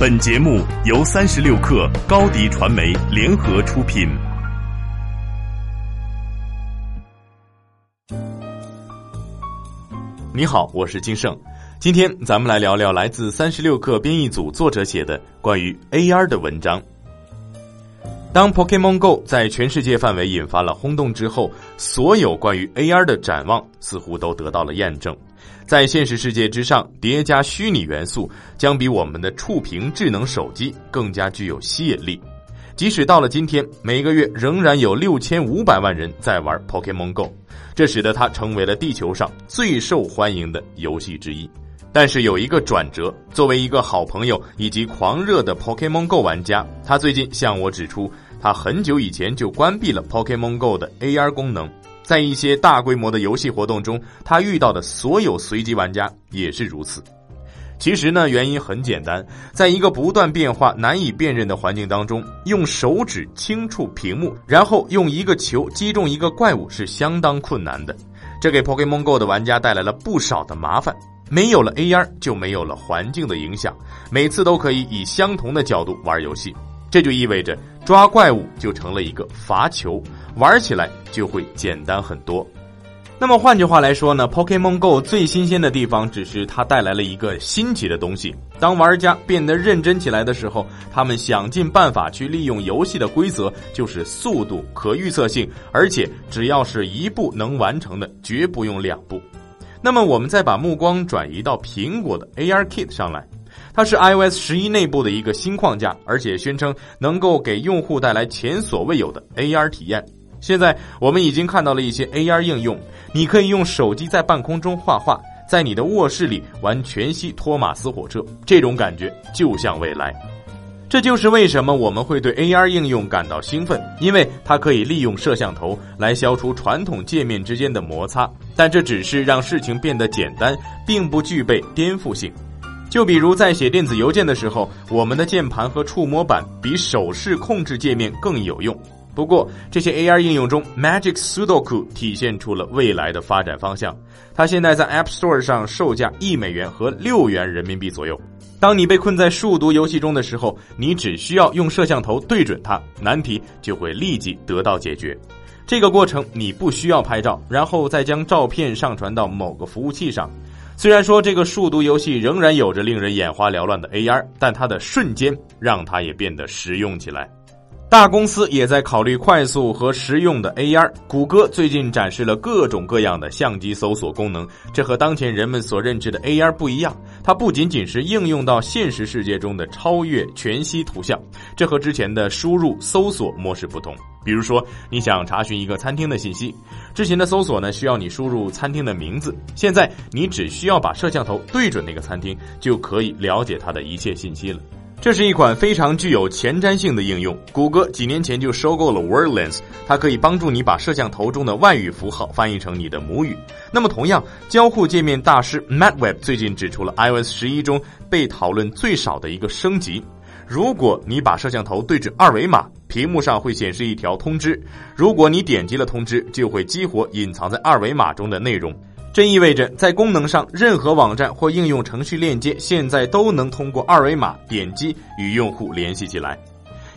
本节目由三十六克高低传媒联合出品。你好，我是金盛，今天咱们来聊聊来自三十六克编译组作者写的关于 AR 的文章。当 Pokemon Go 在全世界范围引发了轰动之后，所有关于 AR 的展望似乎都得到了验证。在现实世界之上叠加虚拟元素，将比我们的触屏智能手机更加具有吸引力。即使到了今天，每个月仍然有六千五百万人在玩 Pokemon Go，这使得它成为了地球上最受欢迎的游戏之一。但是有一个转折，作为一个好朋友以及狂热的 Pokemon Go 玩家，他最近向我指出，他很久以前就关闭了 Pokemon Go 的 AR 功能。在一些大规模的游戏活动中，他遇到的所有随机玩家也是如此。其实呢，原因很简单，在一个不断变化、难以辨认的环境当中，用手指轻触屏幕，然后用一个球击中一个怪物是相当困难的。这给 Pokemon Go 的玩家带来了不少的麻烦。没有了 AR，就没有了环境的影响，每次都可以以相同的角度玩游戏。这就意味着抓怪物就成了一个罚球，玩起来就会简单很多。那么换句话来说呢，Pokemon Go 最新鲜的地方只是它带来了一个新奇的东西。当玩家变得认真起来的时候，他们想尽办法去利用游戏的规则，就是速度、可预测性，而且只要是一步能完成的，绝不用两步。那么我们再把目光转移到苹果的 AR Kit 上来。它是 iOS 十一内部的一个新框架，而且宣称能够给用户带来前所未有的 AR 体验。现在我们已经看到了一些 AR 应用，你可以用手机在半空中画画，在你的卧室里玩全息托马斯火车，这种感觉就像未来。这就是为什么我们会对 AR 应用感到兴奋，因为它可以利用摄像头来消除传统界面之间的摩擦。但这只是让事情变得简单，并不具备颠覆性。就比如在写电子邮件的时候，我们的键盘和触摸板比手势控制界面更有用。不过，这些 AR 应用中，Magic Sudoku 体现出了未来的发展方向。它现在在 App Store 上售价一美元和六元人民币左右。当你被困在数独游戏中的时候，你只需要用摄像头对准它，难题就会立即得到解决。这个过程你不需要拍照，然后再将照片上传到某个服务器上。虽然说这个数独游戏仍然有着令人眼花缭乱的 AR，但它的瞬间让它也变得实用起来。大公司也在考虑快速和实用的 AR。谷歌最近展示了各种各样的相机搜索功能，这和当前人们所认知的 AR 不一样。它不仅仅是应用到现实世界中的超越全息图像，这和之前的输入搜索模式不同。比如说，你想查询一个餐厅的信息，之前的搜索呢需要你输入餐厅的名字，现在你只需要把摄像头对准那个餐厅，就可以了解它的一切信息了。这是一款非常具有前瞻性的应用。谷歌几年前就收购了 WordLens，它可以帮助你把摄像头中的外语符号翻译成你的母语。那么，同样，交互界面大师 Matt Webb 最近指出了 iOS 十一中被讨论最少的一个升级。如果你把摄像头对准二维码，屏幕上会显示一条通知。如果你点击了通知，就会激活隐藏在二维码中的内容。这意味着，在功能上，任何网站或应用程序链接现在都能通过二维码点击与用户联系起来。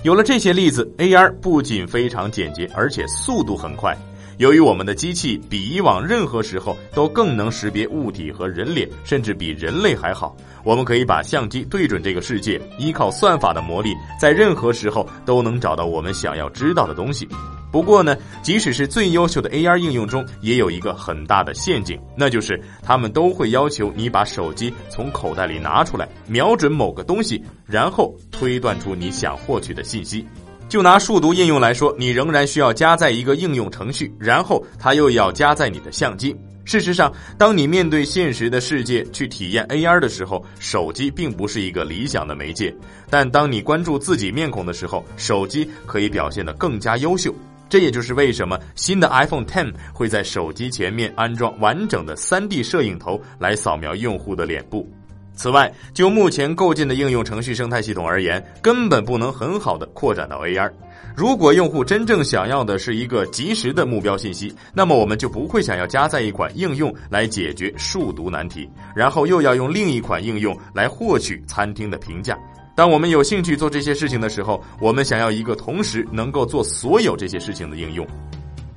有了这些例子，AR 不仅非常简洁，而且速度很快。由于我们的机器比以往任何时候都更能识别物体和人脸，甚至比人类还好，我们可以把相机对准这个世界，依靠算法的魔力，在任何时候都能找到我们想要知道的东西。不过呢，即使是最优秀的 AR 应用中，也有一个很大的陷阱，那就是他们都会要求你把手机从口袋里拿出来，瞄准某个东西，然后推断出你想获取的信息。就拿数独应用来说，你仍然需要加载一个应用程序，然后它又要加载你的相机。事实上，当你面对现实的世界去体验 AR 的时候，手机并不是一个理想的媒介。但当你关注自己面孔的时候，手机可以表现得更加优秀。这也就是为什么新的 iPhone Ten 会在手机前面安装完整的 3D 摄影头来扫描用户的脸部。此外，就目前构建的应用程序生态系统而言，根本不能很好的扩展到 AR。如果用户真正想要的是一个及时的目标信息，那么我们就不会想要加载一款应用来解决数独难题，然后又要用另一款应用来获取餐厅的评价。当我们有兴趣做这些事情的时候，我们想要一个同时能够做所有这些事情的应用。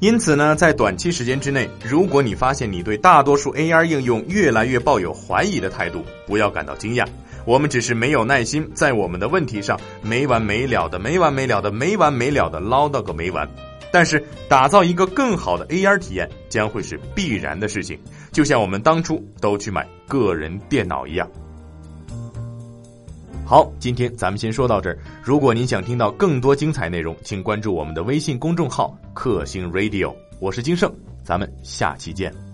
因此呢，在短期时间之内，如果你发现你对大多数 AR 应用越来越抱有怀疑的态度，不要感到惊讶。我们只是没有耐心，在我们的问题上没完没了的、没完没了的、没完没了的唠叨个没完。但是，打造一个更好的 AR 体验将会是必然的事情，就像我们当初都去买个人电脑一样。好，今天咱们先说到这儿。如果您想听到更多精彩内容，请关注我们的微信公众号“克星 Radio”。我是金盛，咱们下期见。